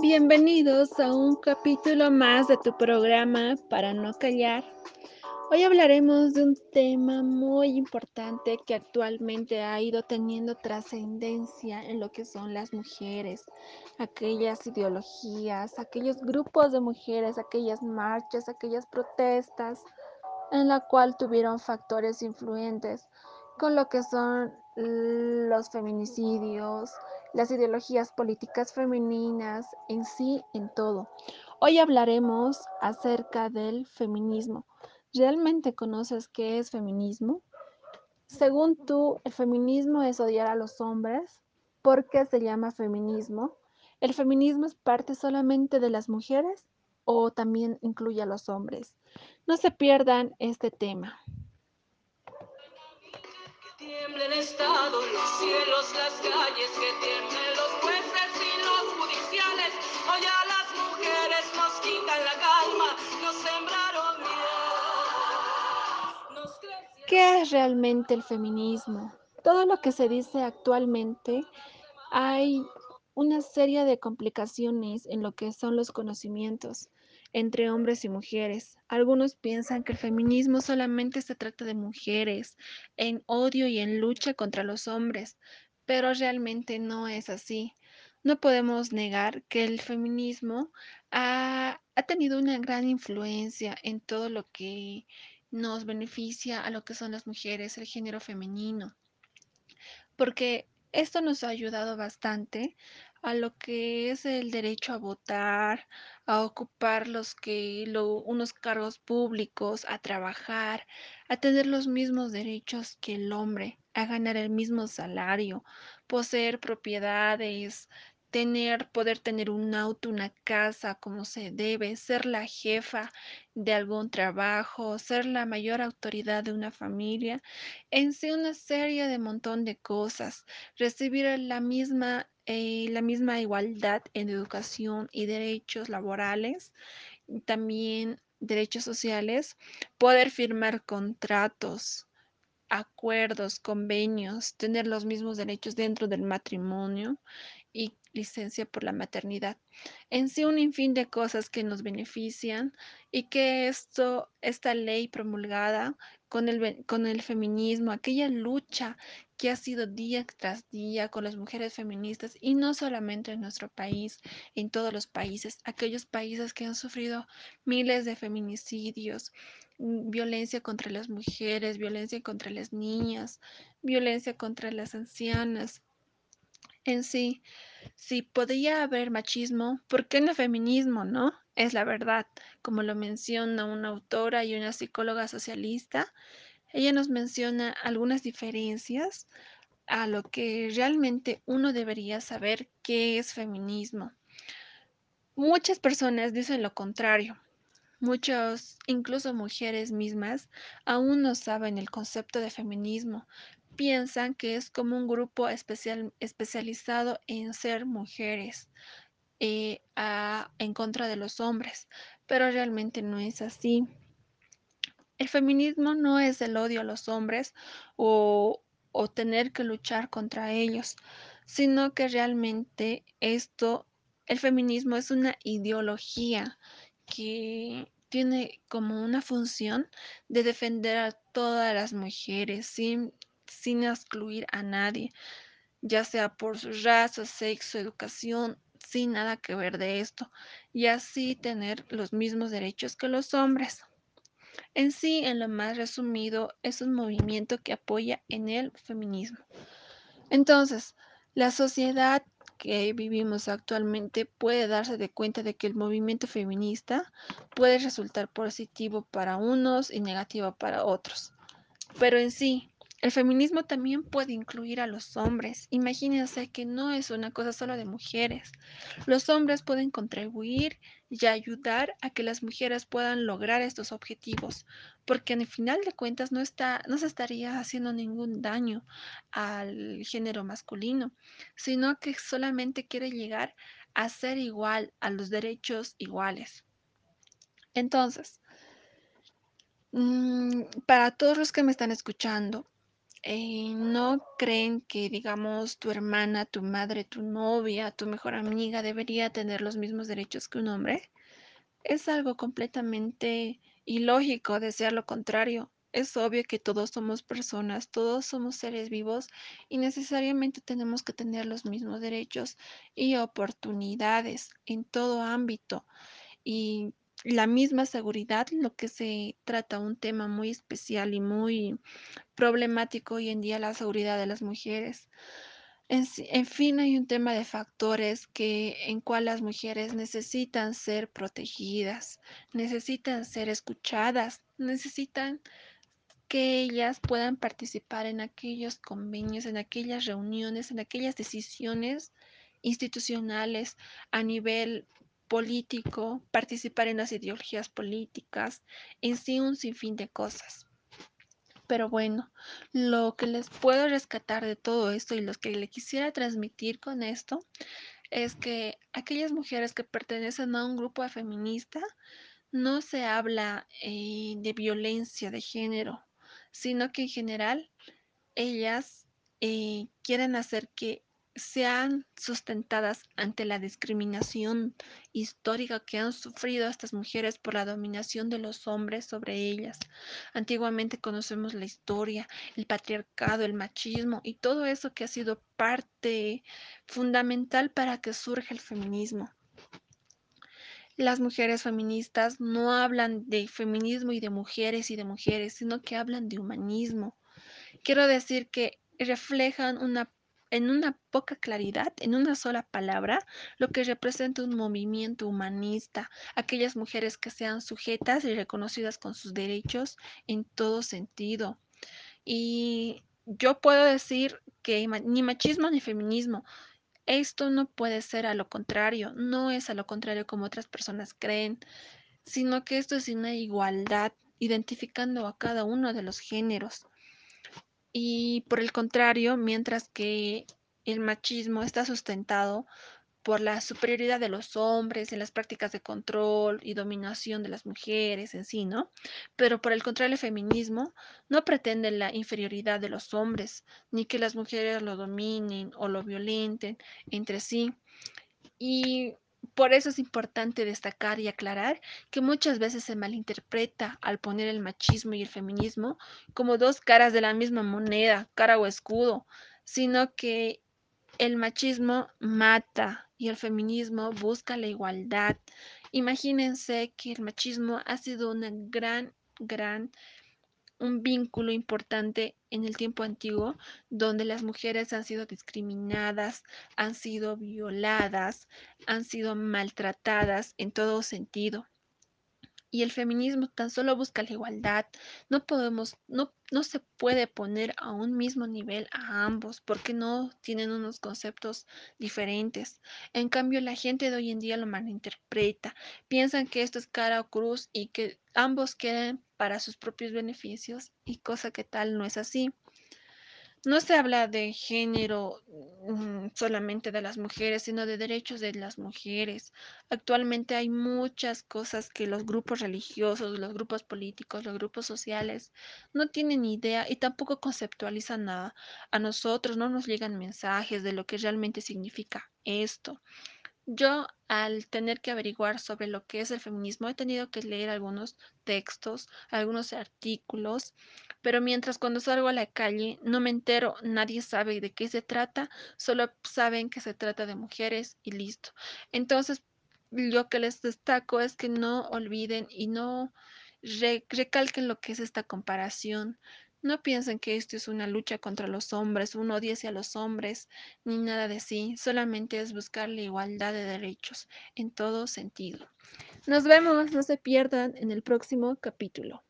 Bienvenidos a un capítulo más de tu programa Para no callar. Hoy hablaremos de un tema muy importante que actualmente ha ido teniendo trascendencia en lo que son las mujeres, aquellas ideologías, aquellos grupos de mujeres, aquellas marchas, aquellas protestas, en la cual tuvieron factores influentes con lo que son los feminicidios, las ideologías políticas femeninas, en sí, en todo. Hoy hablaremos acerca del feminismo. ¿Realmente conoces qué es feminismo? Según tú, ¿el feminismo es odiar a los hombres? ¿Por qué se llama feminismo? ¿El feminismo es parte solamente de las mujeres o también incluye a los hombres? No se pierdan este tema tiemblen estado los cielos, las calles, que tiemblen los jueces y los judiciales. Hoy a las mujeres nos quitan la calma, nos sembraron miedo. ¿Qué es realmente el feminismo? Todo lo que se dice actualmente hay una serie de complicaciones en lo que son los conocimientos entre hombres y mujeres. Algunos piensan que el feminismo solamente se trata de mujeres en odio y en lucha contra los hombres, pero realmente no es así. No podemos negar que el feminismo ha, ha tenido una gran influencia en todo lo que nos beneficia a lo que son las mujeres, el género femenino, porque esto nos ha ayudado bastante a lo que es el derecho a votar, a ocupar los que lo- unos cargos públicos, a trabajar, a tener los mismos derechos que el hombre, a ganar el mismo salario, poseer propiedades, tener, poder tener un auto, una casa como se debe, ser la jefa de algún trabajo, ser la mayor autoridad de una familia, en sí una serie de montón de cosas, recibir la misma eh, la misma igualdad en educación y derechos laborales, también derechos sociales, poder firmar contratos, acuerdos, convenios, tener los mismos derechos dentro del matrimonio y licencia por la maternidad. En sí, un sinfín de cosas que nos benefician y que esto, esta ley promulgada con el, con el feminismo, aquella lucha que ha sido día tras día con las mujeres feministas y no solamente en nuestro país, en todos los países, aquellos países que han sufrido miles de feminicidios, mm, violencia contra las mujeres, violencia contra las niñas, violencia contra las ancianas. En sí, si podía haber machismo, ¿por qué no feminismo, no? Es la verdad, como lo menciona una autora y una psicóloga socialista, ella nos menciona algunas diferencias a lo que realmente uno debería saber qué es feminismo. Muchas personas dicen lo contrario. Muchos, incluso mujeres mismas, aún no saben el concepto de feminismo. Piensan que es como un grupo especial, especializado en ser mujeres eh, en contra de los hombres, pero realmente no es así. El feminismo no es el odio a los hombres o, o tener que luchar contra ellos, sino que realmente esto, el feminismo es una ideología que tiene como una función de defender a todas las mujeres sin, sin excluir a nadie, ya sea por su raza, sexo, educación, sin nada que ver de esto, y así tener los mismos derechos que los hombres. En sí, en lo más resumido, es un movimiento que apoya en el feminismo. Entonces, la sociedad que vivimos actualmente puede darse de cuenta de que el movimiento feminista puede resultar positivo para unos y negativo para otros. Pero en sí, el feminismo también puede incluir a los hombres. Imagínense que no es una cosa solo de mujeres. Los hombres pueden contribuir y ayudar a que las mujeres puedan lograr estos objetivos, porque al final de cuentas no está, no se estaría haciendo ningún daño al género masculino, sino que solamente quiere llegar a ser igual a los derechos iguales. Entonces, Mm, para todos los que me están escuchando, eh, ¿no creen que, digamos, tu hermana, tu madre, tu novia, tu mejor amiga debería tener los mismos derechos que un hombre? Es algo completamente ilógico desear lo contrario. Es obvio que todos somos personas, todos somos seres vivos y necesariamente tenemos que tener los mismos derechos y oportunidades en todo ámbito y la misma seguridad, lo que se trata un tema muy especial y muy problemático hoy en día, la seguridad de las mujeres. En, fin, hay un tema de factores que en cual las mujeres necesitan ser protegidas, necesitan ser escuchadas, necesitan que ellas puedan participar en aquellos convenios, en aquellas reuniones, en aquellas decisiones institucionales a nivel político, participar en las ideologías políticas, en sí un sinfín de cosas. Pero bueno, lo que les puedo rescatar de todo esto y lo que le quisiera transmitir con esto es que aquellas mujeres que pertenecen a un grupo feminista no se habla eh, de violencia de género, sino que en general ellas eh, quieren hacer que sean sustentadas ante la discriminación histórica que han sufrido estas mujeres por la dominación de los hombres sobre ellas. Antiguamente conocemos la historia, el patriarcado, el machismo y todo eso que ha sido parte fundamental para que surja el feminismo. Las mujeres feministas no hablan de feminismo y de mujeres y de mujeres, sino que hablan de humanismo. Quiero decir que reflejan una, en una poca claridad, en una sola palabra, lo que representa un movimiento humanista, aquellas mujeres que sean sujetas y reconocidas con sus derechos en todo sentido. Y yo puedo decir que ni machismo ni feminismo, esto no puede ser a lo contrario, no es a lo contrario como otras personas creen, sino que esto es una igualdad, identificando a cada uno de los géneros. Y por el contrario, mientras que el machismo está sustentado por la superioridad de los hombres en las prácticas de control y dominación de las mujeres en sí, ¿no? Pero por el contrario, el feminismo no pretende la inferioridad de los hombres, ni que las mujeres lo dominen o lo violenten entre sí. Y por eso es importante destacar y aclarar que muchas veces se malinterpreta al poner el machismo y el feminismo como dos caras de la misma moneda, cara o escudo, sino que el machismo mata y el feminismo busca la igualdad. Imagínense que el machismo ha sido una gran, gran un vínculo importante en el tiempo antiguo donde las mujeres han sido discriminadas, han sido violadas, han sido maltratadas en todo sentido. Y el feminismo tan solo busca la igualdad. No podemos, no, no se puede poner a un mismo nivel a ambos porque no tienen unos conceptos diferentes. En cambio, la gente de hoy en día lo malinterpreta. Piensan que esto es cara o cruz y que ambos quieren para sus propios beneficios y cosa que tal no es así. No se habla de género mm, solamente de las mujeres, sino de derechos de las mujeres. Actualmente hay muchas cosas que los grupos religiosos, los grupos políticos, los grupos sociales no tienen idea y tampoco conceptualizan nada. A nosotros no nos llegan mensajes de lo que realmente significa esto. Yo, al tener que averiguar sobre lo que es el feminismo, he tenido que leer algunos textos, algunos artículos, pero mientras cuando salgo a la calle no me entero, nadie sabe de qué se trata, solo saben que se trata de mujeres y listo. Entonces, lo que les destaco es que no olviden y no re- recalquen lo que es esta comparación. No piensen que esto es una lucha contra los hombres, uno odia a los hombres, ni nada de sí, solamente es buscar la igualdad de derechos en todo sentido. Nos vemos, no se pierdan en el próximo capítulo.